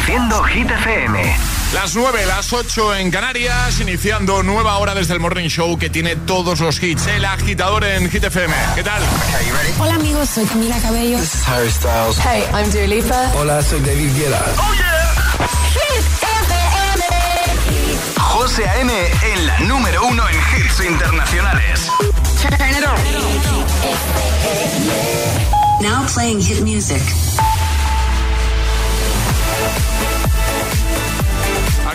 Reproduciendo Hit FM. Las 9, las 8 en Canarias, iniciando nueva hora desde el Morning Show que tiene todos los hits. El agitador en Hit FM. ¿Qué tal? Hola amigos, soy Camila Cabello. This is Harry Styles. Hey, I'm Dua Lipa. Hola, soy David Guetta. Oh yeah. Hit FM. José A.M. en la número uno en hits internacionales. Now playing hit music.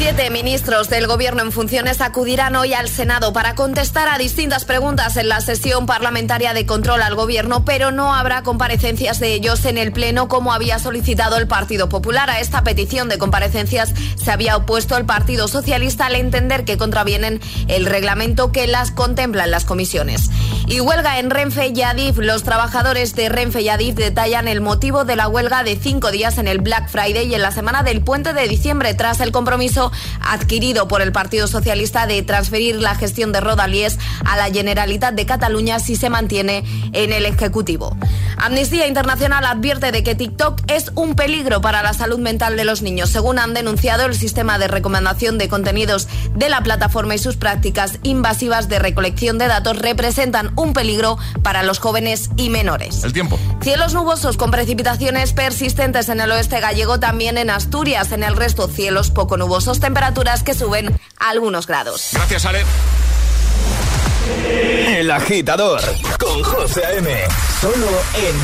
Siete ministros del Gobierno en funciones acudirán hoy al Senado para contestar a distintas preguntas en la sesión parlamentaria de control al Gobierno, pero no habrá comparecencias de ellos en el Pleno como había solicitado el Partido Popular. A esta petición de comparecencias se había opuesto el Partido Socialista al entender que contravienen el reglamento que las contempla en las comisiones. Y huelga en Renfe y Adif. Los trabajadores de Renfe y Adif detallan el motivo de la huelga de cinco días en el Black Friday y en la semana del puente de diciembre tras el compromiso adquirido por el Partido Socialista de transferir la gestión de Rodalies a la Generalitat de Cataluña si se mantiene en el Ejecutivo. Amnistía Internacional advierte de que TikTok es un peligro para la salud mental de los niños, según han denunciado el sistema de recomendación de contenidos de la plataforma y sus prácticas invasivas de recolección de datos representan un peligro para los jóvenes y menores. El tiempo. Cielos nubosos con precipitaciones persistentes en el oeste gallego, también en Asturias, en el resto cielos poco nubosos, temperaturas que suben a algunos grados. Gracias, Ale. El agitador con José M. Solo en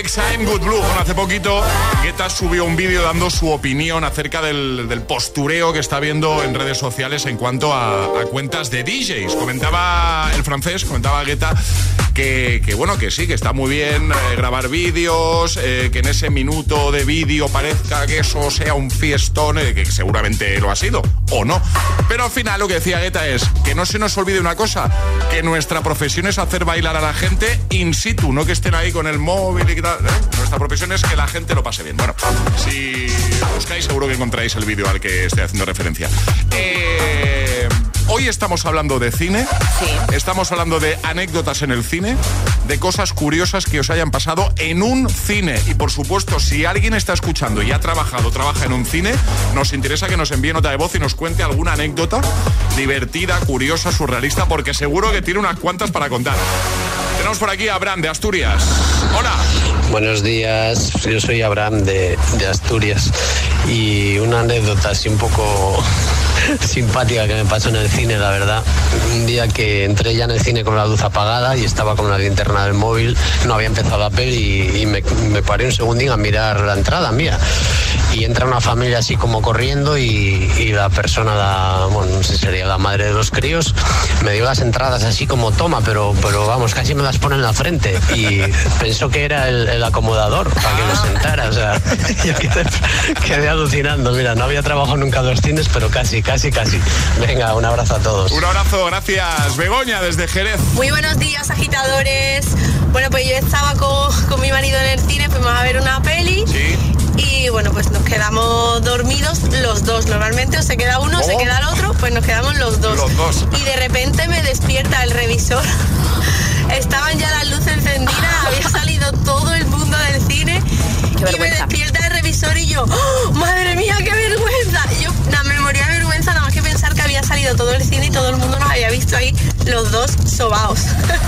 Hit FM. Good Blue. hace poquito Guetta subió un vídeo dando su opinión acerca del, postureo que está viendo en redes sociales en cuanto a, cuentas de DJs. Comentaba el francés, comentaba Guetta que, bueno, que sí, que está muy bien eh, grabar vídeos, eh, que en ese minuto de vídeo parezca que eso sea un fiestón, eh, que seguramente lo ha sido, o no. Pero al final lo que decía Guetta es que no se nos olvide una cosa, que nuestra profesión es hacer bailar a la gente in situ, no que estén ahí con el móvil y tal. Nuestra profesión es que la gente lo pase bien. Bueno, si buscáis seguro que encontráis el vídeo al que estoy haciendo referencia. Eh Hoy estamos hablando de cine, estamos hablando de anécdotas en el cine, de cosas curiosas que os hayan pasado en un cine. Y por supuesto, si alguien está escuchando y ha trabajado, trabaja en un cine, nos interesa que nos envíe nota de voz y nos cuente alguna anécdota divertida, curiosa, surrealista, porque seguro que tiene unas cuantas para contar. Tenemos por aquí a Abraham de Asturias. Hola. Buenos días, yo soy Abraham de, de Asturias y una anécdota así un poco simpática que me pasó en el cine, la verdad. Un día que entré ya en el cine con la luz apagada y estaba con la linterna del móvil, no había empezado la peli y, me, paré un segundín a mirar la entrada mía. Y entra una familia así como corriendo y, la persona, bueno, no sé si sería la madre de los críos, me dio las entradas así como toma, pero, pero vamos, casi me las pone en la frente. Y pensó que era el, acomodador para que lo sentara. O sea, yo quedé, quedé alucinando. Mira, no había trabajado nunca en los cines, pero casi, casi casi, casi. Venga, un abrazo a todos. Un abrazo, gracias. Begoña, desde Jerez. Muy buenos días, agitadores. Bueno, pues yo estaba con, mi marido en el cine, fuimos a ver una peli. Sí. Y bueno, pues nos quedamos dormidos los dos. Normalmente o se queda uno, o se queda el otro, pues nos quedamos los dos. Los dos. Y de repente me despierta el revisor. Estaban ya las luces encendidas, había salido todo el mundo del cine. y me despierta el revisor y yo, ¡Oh, madre mía, qué vergüenza. Yo, nada, me había salido todo el cine y todo el mundo nos había visto ahí los dos sobaos.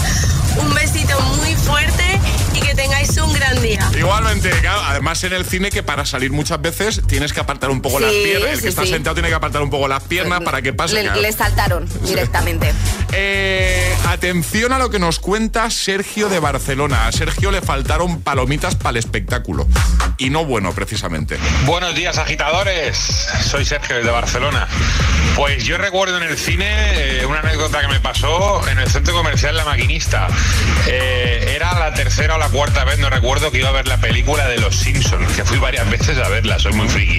Un besito muy fuerte que tengáis un gran día. Igualmente, además en el cine que para salir muchas veces tienes que apartar un poco las piernas. El que está sentado tiene que apartar un poco las piernas para que pase. Le, saltaron directamente. Eh, atención a lo que nos cuenta Sergio de Barcelona. A Sergio le faltaron palomitas para el espectáculo. Y no bueno, precisamente. Buenos días, agitadores. Soy Sergio de Barcelona. Pues yo recuerdo en el cine eh, una anécdota que me pasó en el centro comercial La Maquinista. Eh, era la tercera o la cuarta vez, no recuerdo, que iba a ver la película de Los Simpsons, que fui varias veces a verla, soy muy friki.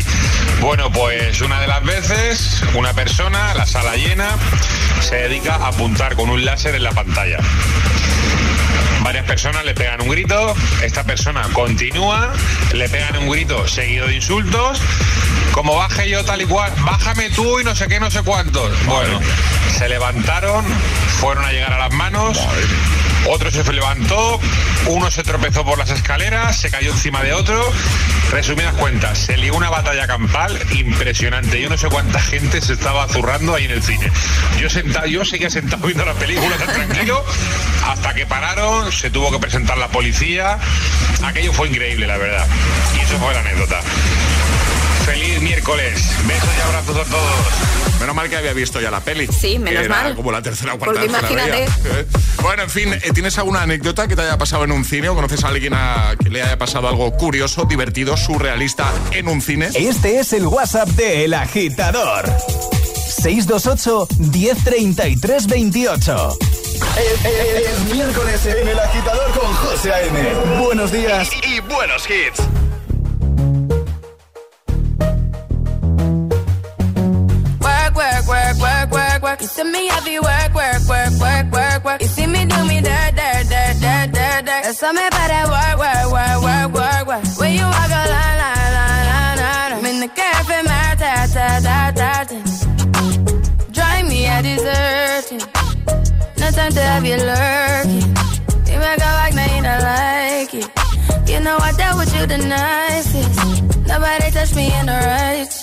Bueno, pues una de las veces, una persona, la sala llena, se dedica a apuntar con un láser en la pantalla. Varias personas le pegan un grito, esta persona continúa, le pegan un grito seguido de insultos, como baje yo tal y cual, bájame tú y no sé qué, no sé cuántos. Bueno, se levantaron, fueron a llegar a las manos. Otro se levantó, uno se tropezó por las escaleras, se cayó encima de otro. Resumidas cuentas, se lió una batalla campal impresionante. Yo no sé cuánta gente se estaba zurrando ahí en el cine. Yo, sentado, yo seguía sentado viendo la película tan tranquilo hasta que pararon, se tuvo que presentar la policía. Aquello fue increíble, la verdad. Y eso fue la anécdota. Miércoles. Besos y abrazos a todos. Menos mal que había visto ya la peli. Sí, menos mal. Como la tercera o cuarta vez imagínate. ¿eh? Bueno, en fin, eh, ¿tienes alguna anécdota que te haya pasado en un cine o conoces a alguien a que le haya pasado algo curioso, divertido, surrealista en un cine? Este es el WhatsApp de El Agitador. 628 1033 28 es, miércoles en El Agitador con José A.M. Buenos días y buenos hits. Work. You see me you work, work, work, work, work, work. You see me do me dirt, dirt, dirt, dirt, dirt, dirt. There's something about that work, work, work, work, work, work. When you walk a line, line, line, line, line. I'm in the cafe, my ta, ta, ta, ta, ta. Drive me a dessert. No time to have you lurking. You make a like, now you don't like it. You know I dealt with you the nicest. Nobody touched me in the righteous.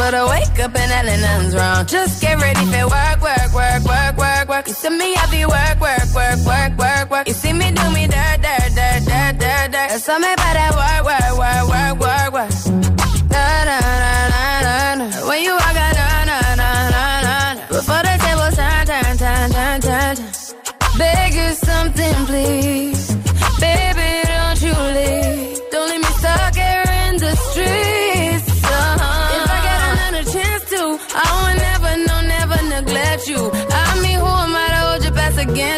But I wake up and nothing's wrong. Just get ready for work, work, work, work, work, work. You see me, I be work, work, work, work, work, work. You see me do me dirt, dirt, dirt dirt, dirt, dirt, dirt. There's something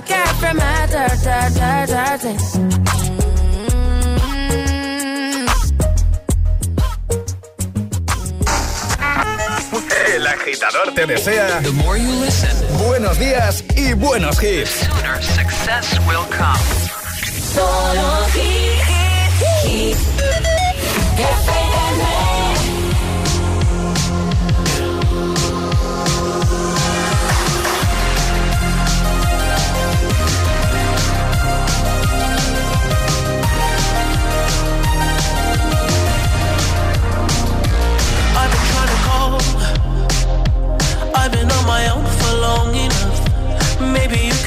the cat from my dirt, dirt, dirt, dirt, dirt. El agitador te desea buenos días y buenos hits. success will come. Solo hit,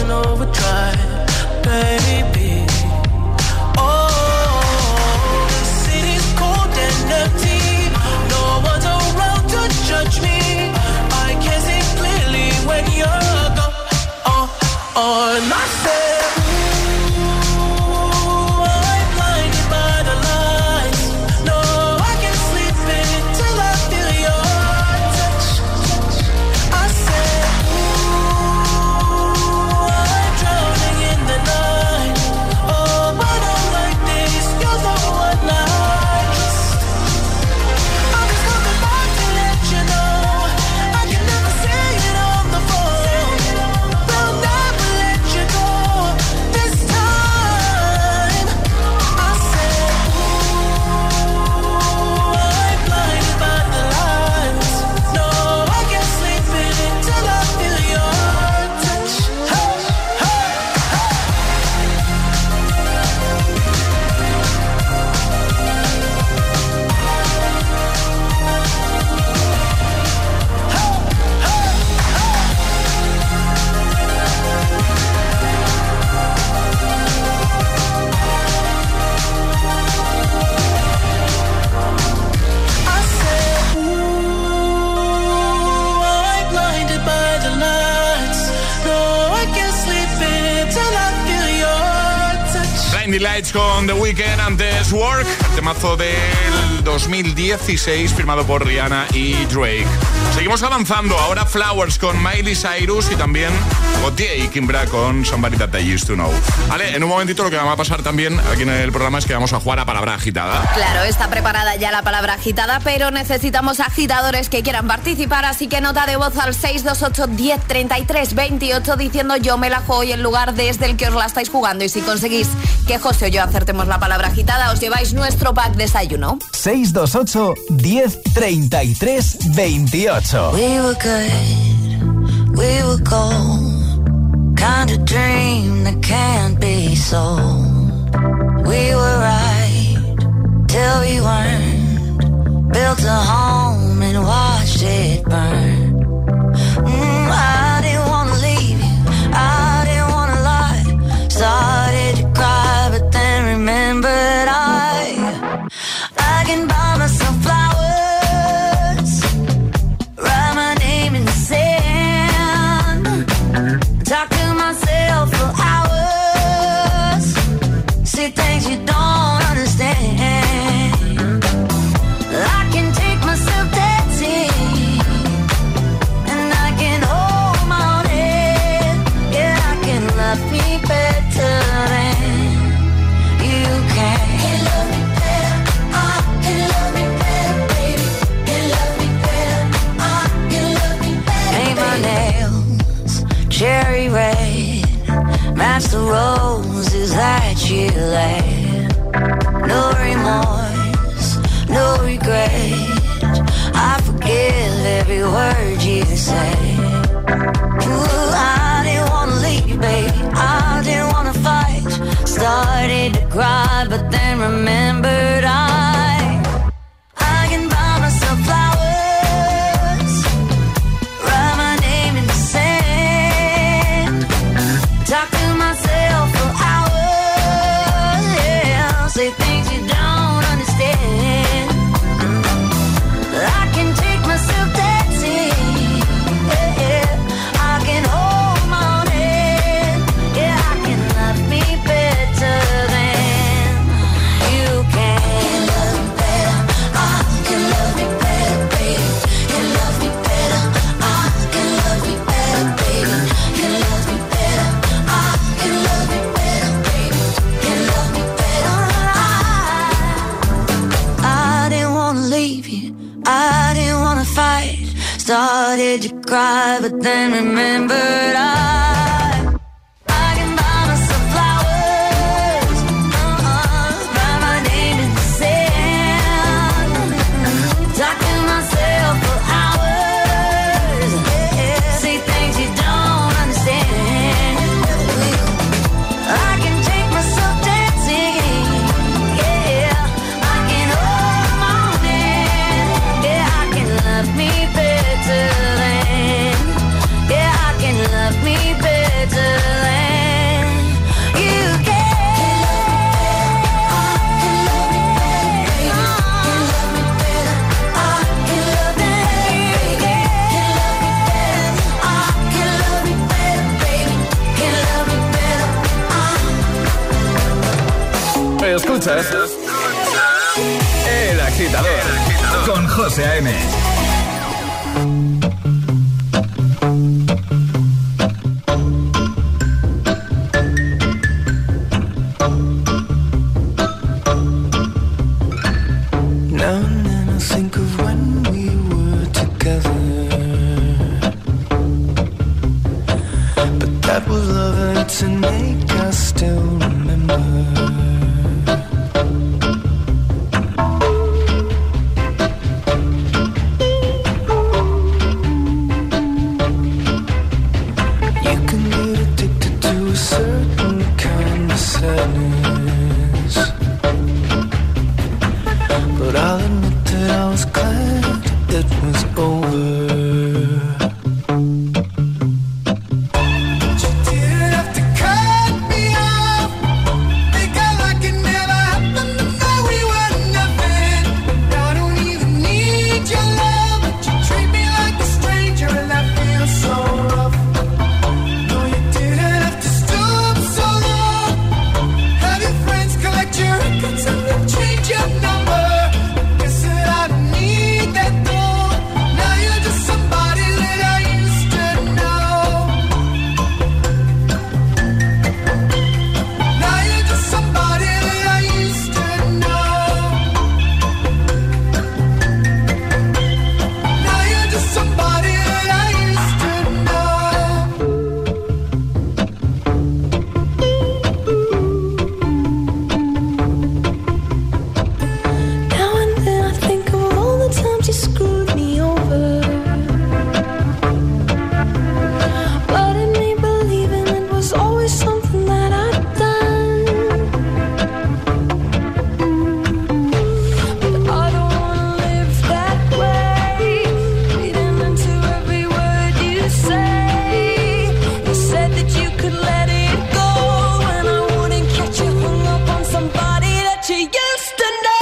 in overdrive, baby. Work, temazo del 2016 firmado por Rihanna y Drake. Seguimos avanzando, ahora Flowers con Miley Cyrus y también Gautier y Kimbra con Somebody That I Used to Know. Vale, en un momentito lo que va a pasar también aquí en el programa es que vamos a jugar a palabra agitada. Claro, está preparada ya la palabra agitada, pero necesitamos agitadores que quieran participar, así que nota de voz al 628 10 33 28 diciendo yo me la juego y el lugar desde el que os la estáis jugando y si conseguís que José o yo acertemos la palabra agitada, os lleváis nuestro pack desayuno. 628 10 33 28. We were good, we were gold. Kind of dream that can't be sold. We were right till we weren't. Built a home and watched it burn. Mm, I didn't wanna leave you, I didn't wanna lie. Started laid. No remorse, no regret. I forgive every word you say. To cry, but then remembered I. together. But that was to make us still remember. No.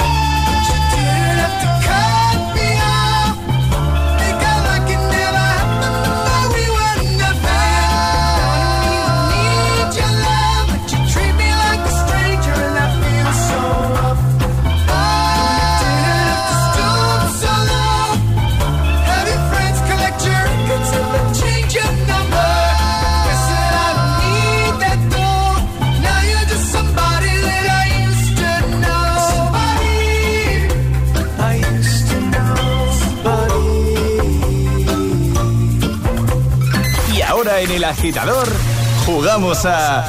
Agitador, jugamos a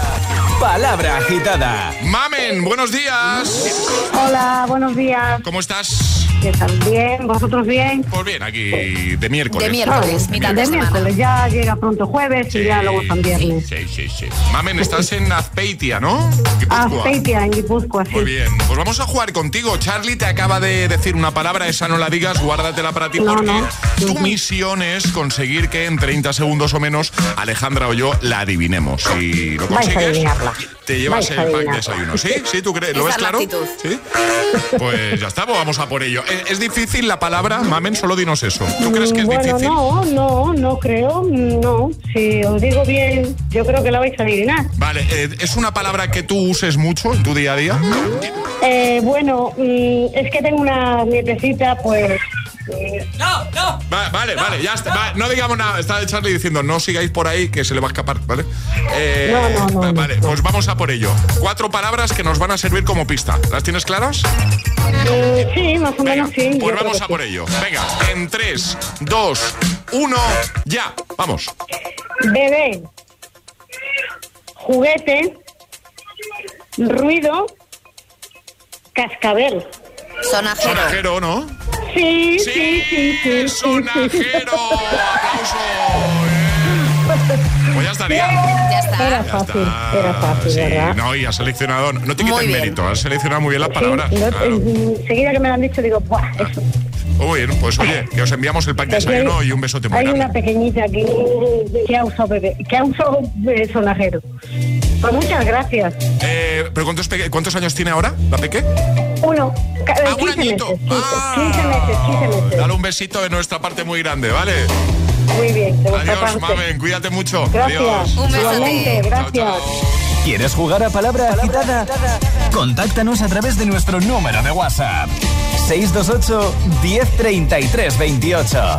Palabra Agitada. Mamen, buenos días. Hola, buenos días. ¿Cómo estás? ¿Qué tal? Bien, ¿vosotros bien? Pues bien, aquí de miércoles. De miércoles, mitad de, miércoles, ya llega pronto jueves y ya luego son viernes. Sí, sí, sí. Mamen, estás en Azpeitia, ¿no? Guipúzcoa. Azpeitia, en Guipúzcoa, sí. Muy bien, pues vamos a jugar contigo. Charlie te acaba de decir una palabra, esa no la digas, guárdatela para ti No, porque no. tu misión es conseguir que en 30 segundos o menos Alejandra o yo la adivinemos. Si lo consigues, te llevas el pack de desayuno. ¿Sí? ¿Sí? ¿Tú crees? ¿Lo Esa ves es la claro? actitud. ¿Sí? Pues ya está, pues vamos a por ello. ¿Es, es difícil la palabra, Mamen? Solo dinos eso. ¿Tú crees que es bueno, difícil? no, no, no creo, no. Si os digo bien, yo creo que la vais a adivinar. Vale, eh, ¿es una palabra que tú uses mucho en tu día a día? Eh, bueno, mm, es que tengo una nietecita, pues... eh, Va- vale, vale, ya está. Va, no digamos nada. Está Charlie diciendo no sigáis por ahí que se le va a escapar, ¿vale? Eh, No, no, no, va- no, Vale, pues vamos a por ello. Cuatro palabras que nos van a servir como pista. ¿Las tienes claras? eh, sí, más o menos sí. Pues vamos a sí. por ello. Venga, en 3, 2, 1, ya. Vamos. Bebé, juguete, ruido, cascabel. Sonajero. Sonajero, ¿no? Sí, sí, sí, sí. sí, sí, Sonajero. Aplauso. Pues ya estaría. Ya está. Era Ya fácil, está. era fácil, Sí, ¿verdad? no, y has seleccionado. No te quites mérito, has seleccionado muy bien las Sí, palabras. no, claro. enseguida que me lo han dicho digo, ¡buah! Eso. Muy bien, pues oye, que os enviamos el pack de Porque desayuno hay- y un besote muy Hay grande. una pequeñita aquí que ha usado bebé, que ha usado sonajero. Pues muchas gracias. Eh, ¿Pero cuántos, cuántos años tiene ahora la peque? Uno, ca- eh, Ah, un 15 añito. meses, 15, Ah. 15 meses, 15 meses. Dale un besito de nuestra parte muy grande, ¿vale? Muy bien, Adiós, mamen, cuídate mucho. Gracias. Adiós. Un beso a ti. Igualmente, gracias. Chao, chao. ¿Quieres jugar a Palabra Agitada? Contáctanos a través de nuestro número de WhatsApp. 628 1033 28.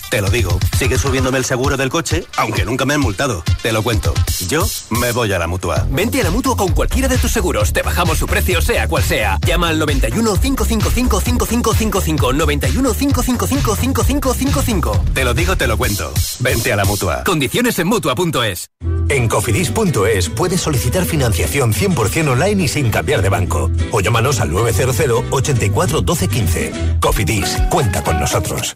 Te lo digo. Sigue subiéndome el seguro del coche, aunque nunca me han multado. Te lo cuento. Yo me voy a la mutua. Vente a la mutua con cualquiera de tus seguros. Te bajamos su precio, sea cual sea. Llama al 91 555 5555. 91 555 5555. Te lo digo, te lo cuento. Vente a la mutua. Condiciones en mutua.es. En cofidis.es puedes solicitar financiación 100% online y sin cambiar de banco. O llámanos al 900 84 12 15. Cofidis, cuenta con nosotros.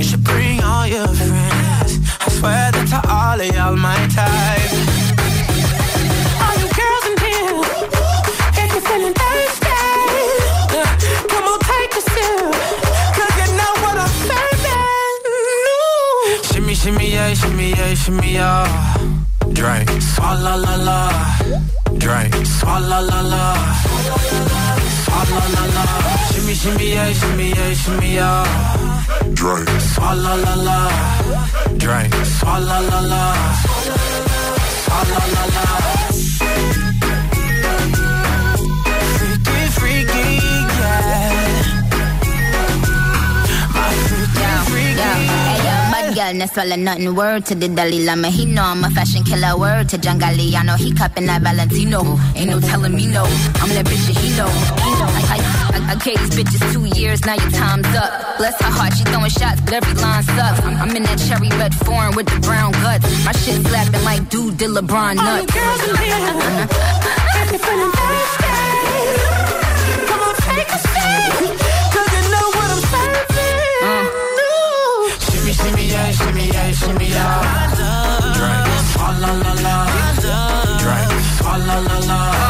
You should bring all your friends. I swear that to all of y'all my type. All you girls in here, if you're feeling thirsty, come on, take a sip. Cause you know what I'm serving. Shimmy, shimmy, yeah, shimmy, yeah, shimmy, yeah. Drink. Swalla la la. Drink. Swalla la la. Swalla la la. Shimmy, shimmy, yeah, shimmy, yeah, shimmy, yeah. Drink. Swalla la la. Drink. Swalla la la. Swalla la la. Freaky, freaky, yeah. My freaky, freaky. Hey, yo, bad girl, no swallow nothing. Word to the Dalai Lama. He know I'm a fashion killer. Word to John Galliano. He cupping that Valentino. Ain't no telling me no. I'm that bitch that he know. He know. I, gave these bitches two years. Now your time's up. Bless her heart. She throwing shots, but every line sucks. I'm, I'm in that cherry red foreign with the brown guts. My shit slapping like dude did LeBron nuts. All you girls in here, if you're feeling thirsty, come on, take a sip. Cause you know what I'm serving. No. Shimmy, shimmy, yeah, shimmy, yeah, shimmy, yeah. Drink. Swalla la la. Drink. Swalla la la. Shimmy,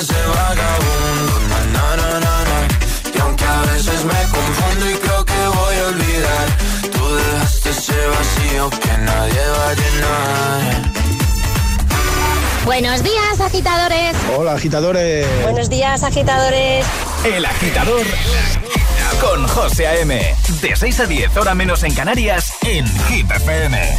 las de vagabundo, na na na na na. Y aunque a veces me confundo y creo que voy a olvidar, tú dejaste ese vacío que nadie va a llenar. Buenos días, agitadores. Hola, agitadores. Buenos días, agitadores. El agitador con José A.M. De 6 a 10, hora menos en Canarias, en Hit FM.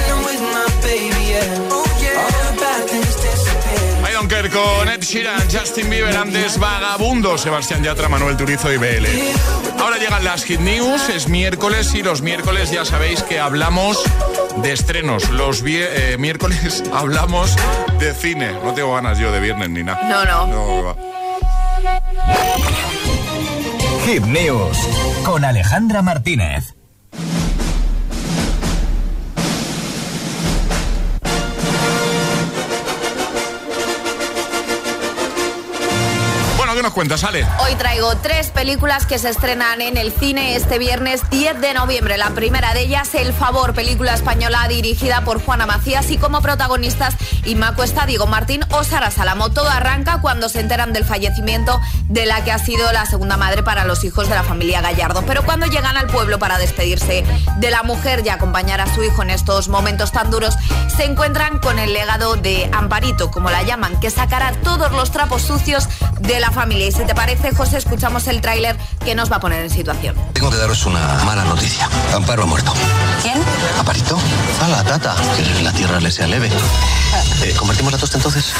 con Ed Sheeran, Justin Bieber, antes Vagabundo, Sebastián Yatra, Manuel Turizo y BL. Ahora llegan las Hit News, es miércoles y los miércoles ya sabéis que hablamos de estrenos. Los eh, miércoles hablamos de cine. No tengo ganas yo de viernes ni nada. No, no. No, va. Hit News con Alejandra Martínez. ¿Qué nos cuentas, Ale? Hoy traigo tres películas que se estrenan en el cine este viernes 10 de noviembre. La primera de ellas, El Favor, película española dirigida por Juana Macías y como protagonistas Inma Cuesta, Diego Martín o Sara Salamo. Todo arranca cuando se enteran del fallecimiento de la que ha sido la segunda madre para los hijos de la familia Gallardo. Pero cuando llegan al pueblo para despedirse de la mujer y acompañar a su hijo en estos momentos tan duros, se encuentran con el legado de Amparito, como la llaman, que sacará todos los trapos sucios de la familia. Y si te parece, José, escuchamos el tráiler que nos va a poner en situación. Tengo que daros una mala noticia. Amparo ha muerto. ¿Quién? ¿Aparito? A la tata. Que la tierra le sea leve. Eh, ¿Convertimos la tosta entonces?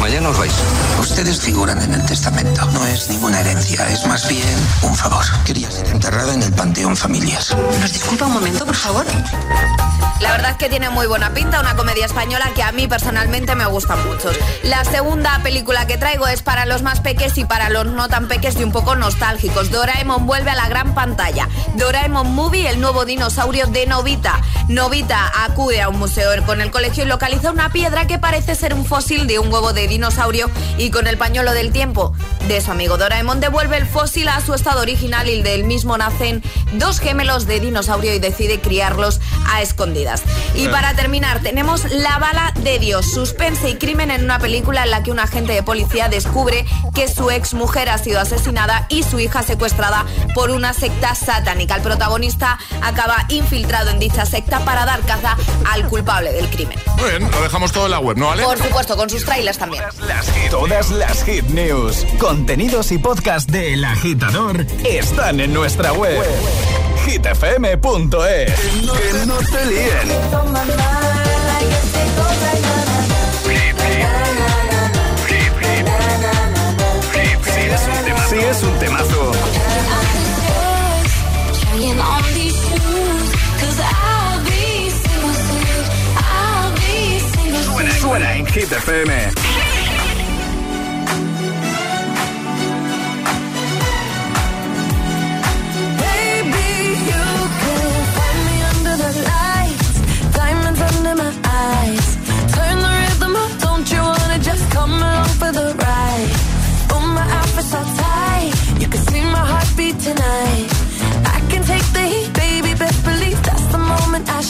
Mañana os vais. Ustedes figuran en el testamento. No es ninguna herencia, es más bien un favor. Quería ser enterrada en el Panteón Familias. ¿Nos disculpa un momento, por favor? La verdad es que tiene muy buena pinta, una comedia española que a mí personalmente me gusta mucho. La segunda película que traigo es para los más peques y para los no tan peques y un poco nostálgicos. Doraemon vuelve a la gran pantalla. Doraemon Movie, el nuevo dinosaurio de Novita. Novita acude a un museo con el colegio y localiza una piedra que parece ser un fósil de un huevo de dinosaurio y con el pañuelo del tiempo de su amigo Doraemon devuelve el fósil a su estado original y del mismo nacen dos gemelos de dinosaurio y decide criarlos a escondidas. Y para terminar, tenemos La bala de Dios, suspense y crimen en una película en la que un agente de policía descubre que su ex mujer ha sido asesinada y su hija secuestrada por una secta satánica. El protagonista acaba infiltrado en dicha secta para dar caza al culpable del crimen. Muy bien, lo dejamos todo en la web, ¿no, Ale? Por supuesto, con sus trailers también. Todas las hit news, contenidos y podcast de El Agitador están en nuestra web. hitfm.es. Que no te líen. Sí es un temazo. Suena en Hit FM.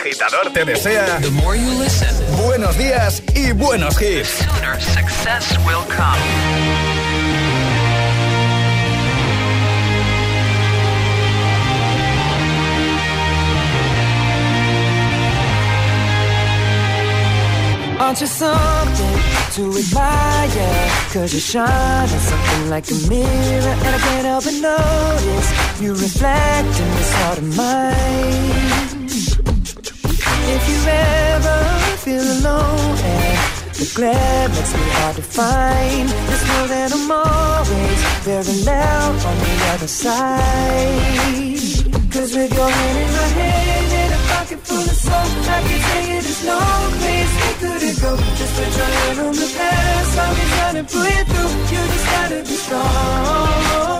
agitador te desea buenos días y buenos hits. success will come. Aren't you something to admire? Cause you shine something like a mirror And I can't help but notice You reflect in this heart of mine If you ever feel alone. And the glare makes me hard to find. Just know that I'm always very loud on the other side. Cause with your hand in my hand and a pocket full of soap I can tell you there's no place we couldn't go. Just put your hand on the past I'll be trying to pull you through You just gotta be strong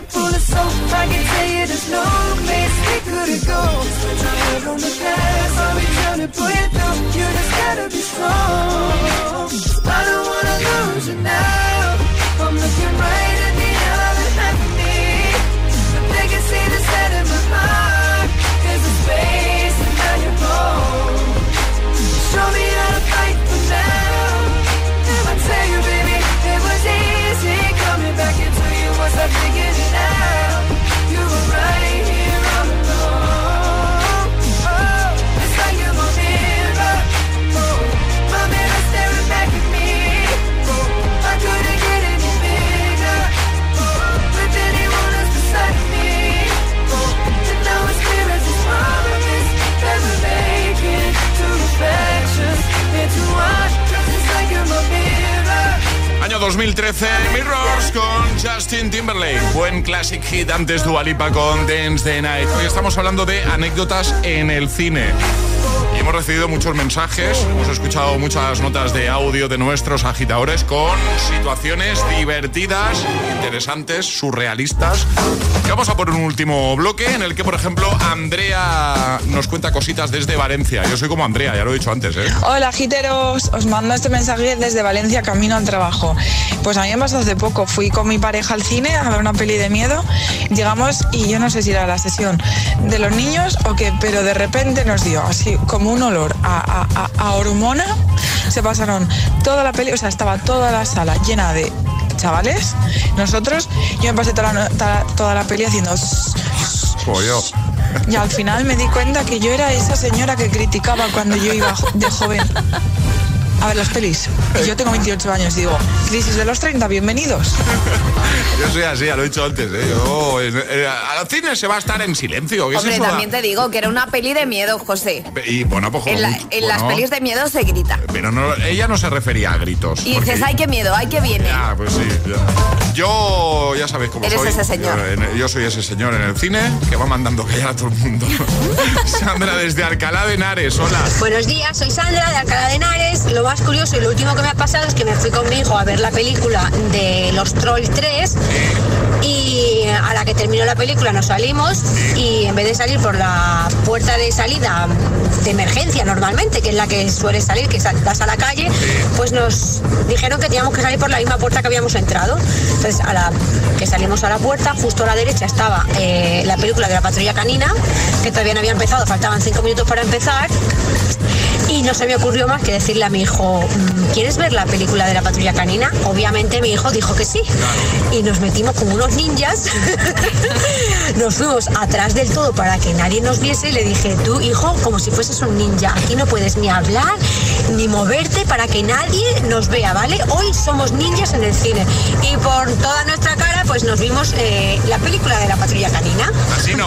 pocket full of soap I can tell you there's no place we couldn't go put your head on the past I'll be trying to pull you through. You just gotta be strong. I don't wanna lose you now. I'm looking right at the other half of me. But they can see the set in my heart There's a space and now home Show me how you Once 2013, Mirrors con Justin Timberlake. Buen classic hit antes Dua Lipa con Dance the Night. Hoy estamos hablando de anécdotas en el cine. Y hemos recibido muchos mensajes, hemos escuchado muchas notas de audio de nuestros agitadores con situaciones divertidas, interesantes, surrealistas. Y vamos a por un último bloque en el que, por ejemplo, Andrea nos cuenta cositas desde Valencia. Yo soy como Andrea, ya lo he dicho antes, ¿eh? Hola, giteros. Os mando este mensaje desde Valencia, camino al trabajo. Pues a mí me pasó hace poco. Fui con mi pareja al cine a ver una peli de miedo. Llegamos y yo no sé si era la sesión de los niños o qué, pero de repente nos dio así como un olor a, a- a- a hormona. Se pasaron toda la peli, o sea, estaba toda la sala llena de chavales. Nosotros, yo me pasé toda la, toda, toda la peli haciendo... Y al final me di cuenta que yo era esa señora que criticaba cuando yo iba de joven a ver las pelis. Y yo tengo 28 años, digo, crisis de los 30, bienvenidos. Yo soy así, ya lo he dicho antes, ¿eh? Yo, eh, eh, al cine se va a estar en silencio. ¿qué es Hombre, eso? también te digo que era una peli de miedo, José. Y bueno, pues En, la- mucho, en las bueno, pelis de miedo se grita. Pero no, ella no se refería a gritos. Y dices, ay, qué miedo, ay, qué viene. Ah, pues sí. ya. Yo, ya sabéis cómo Eres soy. ese señor. Yo, en- yo soy ese señor en el cine que va mandando callar a todo el mundo. Sandra desde Alcalá de Henares, hola. Buenos días, soy Sandra de Alcalá de Henares. Lo más curioso y lo último que me ha pasado es que me fui con mi hijo a ver la película de Los Trolls 3 Y a la que terminó la película nos salimos y en vez de salir por la puerta de salida de emergencia normalmente, que es la que suele salir, que das a la calle, pues nos dijeron que teníamos que salir por la misma puerta que habíamos entrado. Entonces, a la que salimos a la puerta, justo a la derecha estaba eh, la película de la patrulla canina, que todavía no había empezado, faltaban cinco minutos para empezar. Y no se me ocurrió más que decirle a mi hijo, mm, ¿quieres ver la película de la patrulla canina? Obviamente mi hijo dijo que sí. Y nos metimos como unos ninjas. nos fuimos atrás del todo para que nadie nos viese y le dije, tú hijo, como si fueses un ninja, aquí no puedes ni hablar ni moverte para que nadie nos vea, ¿vale? Hoy somos ninjas en el cine. Y por toda nuestra cara pues nos vimos eh, la película de la patrulla canina. Así no.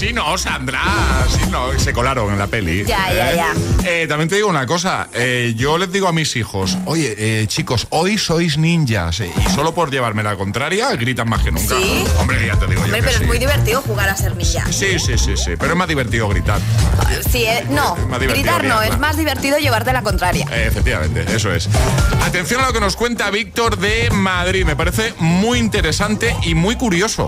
Así no, Sandra. Así no. Se colaron en la peli. Ya, ya, ya. Eh, también te digo una cosa. Eh, yo les digo a mis hijos, oye, eh, chicos, hoy sois ninjas. y solo por llevarme la contraria, gritan más que nunca. ¿Sí? Hombre, ya te digo yo. Hombre, que pero sí. es muy divertido jugar a ser ninja. Sí, sí, sí, sí. Pero es más divertido gritar. Sí, no, gritar no, es más divertido llevarte la contraria. Eh, efectivamente, eso es. Atención a lo que nos cuenta Víctor de Madrid. Me parece muy interesante y muy curioso.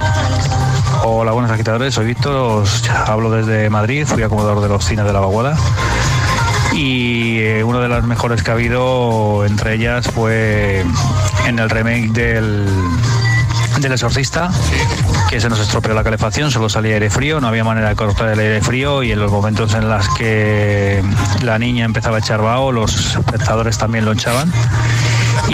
Hola, buenos agitadores. Soy Víctor, os hablo desde Madrid, fui acomodador de los cines de la Vaguada. Y eh, una de las mejores que ha habido entre ellas fue en el remake del, del Exorcista, que se nos estropeó la calefacción, solo salía aire frío, no había manera de cortar el aire frío y en los momentos en los que la niña empezaba a echar vaho, los espectadores también lo echaban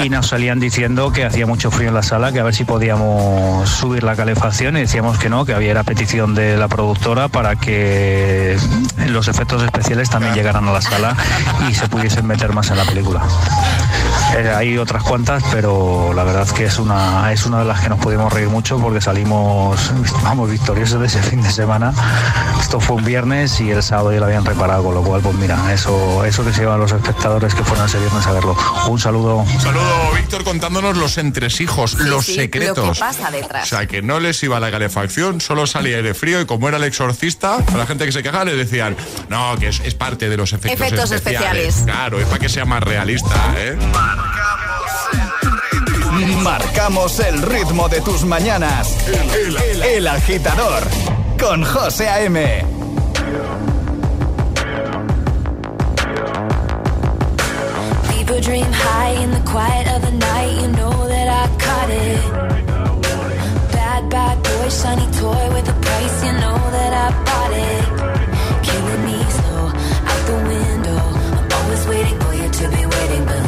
y nos salían diciendo que hacía mucho frío en la sala, que a ver si podíamos subir la calefacción y decíamos que no, que había era petición de la productora para que los efectos especiales también llegaran a la sala y se pudiesen meter más en la película. Eh, hay otras cuantas, pero la verdad que es una, es una de las que nos pudimos reír mucho porque salimos, vamos, victoriosos de ese fin de semana. Esto fue un viernes y el sábado ya lo habían reparado, con lo cual, pues mira, eso, eso que se llevan los espectadores que fueron ese viernes a verlo. Un saludo. Un saludo, Víctor, contándonos los entresijos, los Sí, secretos. Lo que pasa O detrás. sea, que no les iba la calefacción, solo salía aire frío y como era el exorcista, a la gente que se quejaba le decían, no, que es, es parte de los efectos, Efectos especiales. Claro, es para que sea más realista, ¿eh? Marcamos el ritmo de tus mañanas. El, el agitador con José A.M. People dream high in the quiet of the night. You know that I caught it. Bad, bad boy, shiny toy with a price. You know that I bought it. Killing me slow out the window. I'm always waiting for you to be waiting below.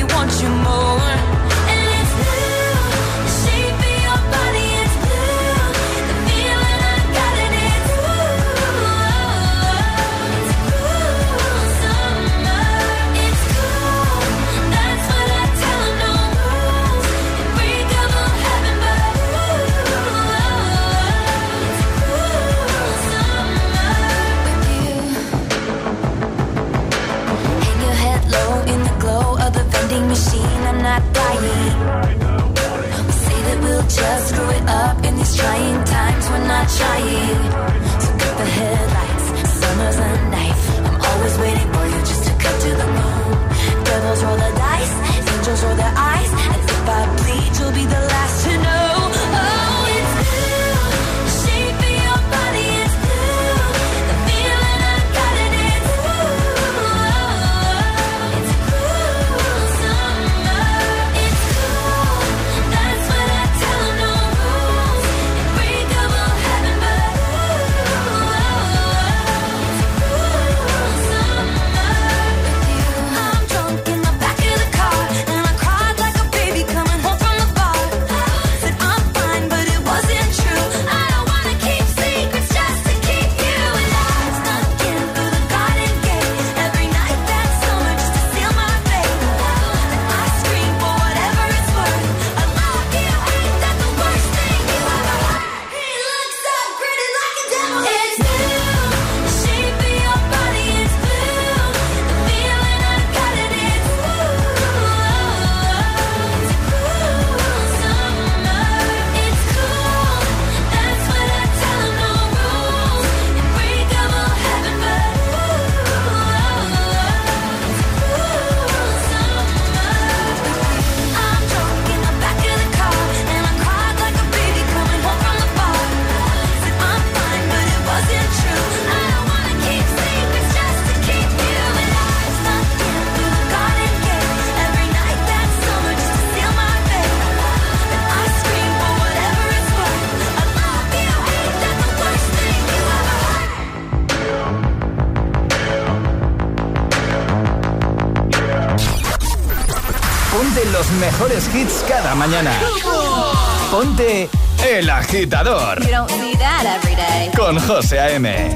cada mañana. Ponte El Agitador. You don't see that every day. Con José A.M.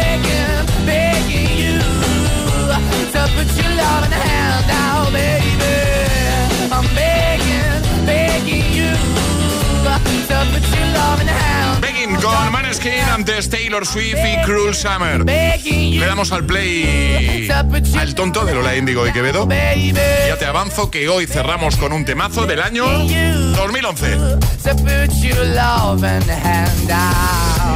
To put your loving hand out, baby. I'm begging, begging you. To put your loving hand Begging con Maneskin antes Taylor Swift y Cruel Summer. Le damos al play al tonto de Lola Índigo y Quevedo. Ya te avanzo que hoy cerramos con un temazo del año 2011.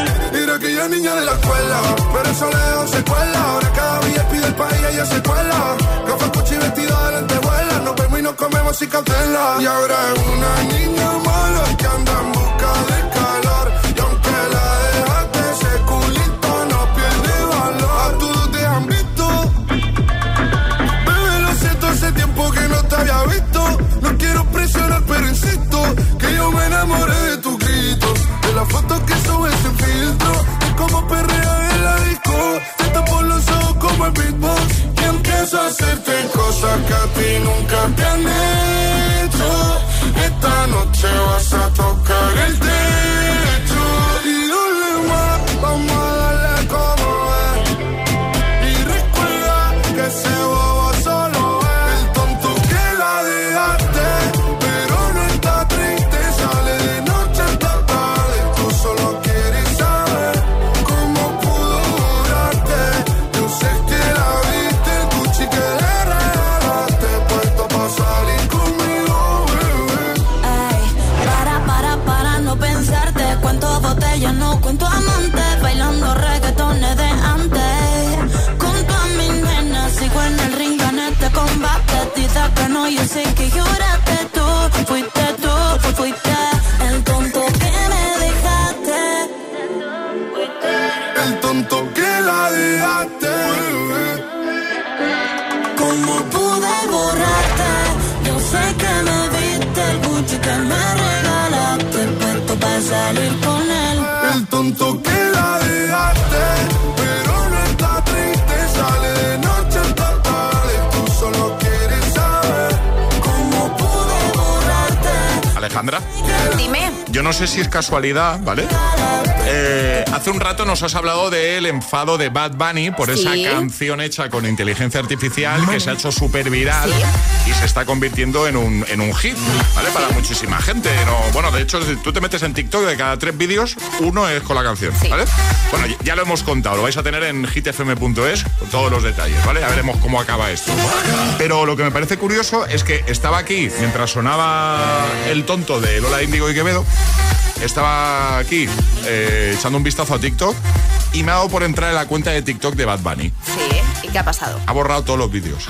Él. Mira que ya niña de la escuela, pero eso le dejó secuela. Ahora cada día pide el país y ella se cuela. Café, cuchi, vestida de lentejuela. Nos vemos y nos comemos sin cautela. Y ahora es una niña mala beatbox. Y empiezo a hacerte cosas que a ti nunca te han hecho. Esta noche vas que no, yo sé que lloraste Alejandra, Dime. Yo no sé si es casualidad, ¿vale? Eh, hace un rato nos has hablado del enfado de Bad Bunny por Sí. esa canción hecha con inteligencia artificial que se ha hecho súper viral y se está convirtiendo en un, en un hit, ¿vale? Para muchísima gente. No, bueno, de hecho, si tú te metes en TikTok, de cada tres vídeos, uno es con la canción, ¿vale? Bueno, ya- ya lo hemos contado, lo vais a tener en hitfm.es con todos los detalles, ¿vale? Ya veremos cómo acaba esto. Pero lo que me parece curioso es que estaba aquí, mientras sonaba el tonto de Lola Índigo y Quevedo, estaba aquí eh, echando un vistazo a TikTok y me ha dado por entrar en la cuenta de TikTok de Bad Bunny. Sí. ¿Y qué ha pasado? Ha borrado todos los vídeos.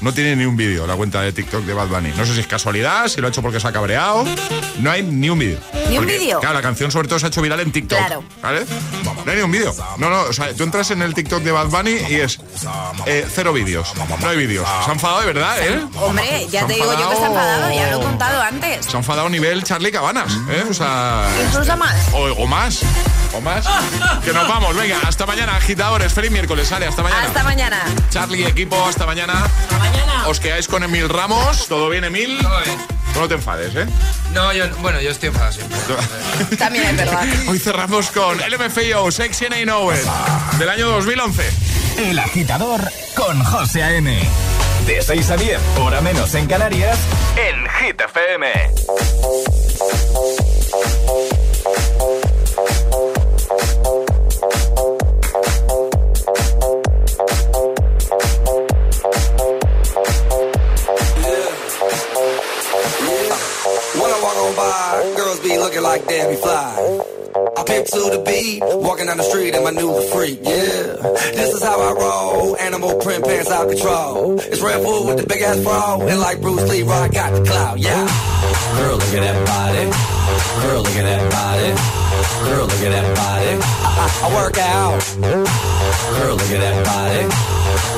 No tiene ni un vídeo la cuenta de TikTok de Bad Bunny. No sé si es casualidad, si lo ha hecho porque se ha cabreado. No hay ni un vídeo. ¿Ni un vídeo? Claro, la canción sobre todo se ha hecho viral en TikTok. Claro. ¿Vale? No hay ni un vídeo. No, no, o sea, tú entras en el TikTok de Bad Bunny y es eh, cero vídeos. No hay vídeos. Se ha enfadado de verdad, ¿eh? Hombre, ya Se ha te digo yo que está enfadado. enfadado, ya lo he contado antes. Se ha enfadado a nivel Charlie Cabanas, ¿eh? O sea... Incluso más. O, o más. O más. Que nos vamos. Venga, hasta mañana, agitadores. Feliz miércoles, sale. Hasta mañana. Hasta mañana. Charlie, equipo, hasta mañana. Hasta mañana. Os quedáis con Emil Ramos. ¿Todo bien, Emil? Todo bien. Tú no te enfades, ¿eh? No, yo, bueno, yo estoy enfadado siempre. También es verdad. Hoy cerramos con LMFAO, Sexy and I Know It, del año 2011. El agitador con José A.M. De 6 a 10, hora menos en Canarias, en Hit FM. Like Debbie Fly. I pimp to the beat, walking down the street in my new freak, yeah. This is how I roll, animal print pants out control. It's Red Bull with the big ass bra, and like Bruce Lee, I got the clout, yeah. Girl, look at that body. Girl, look at that body. Girl, look at that body. I, I work out. Girl, look at that body.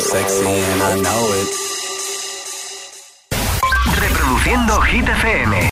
Sexy and I know it. Reproduciendo Hit.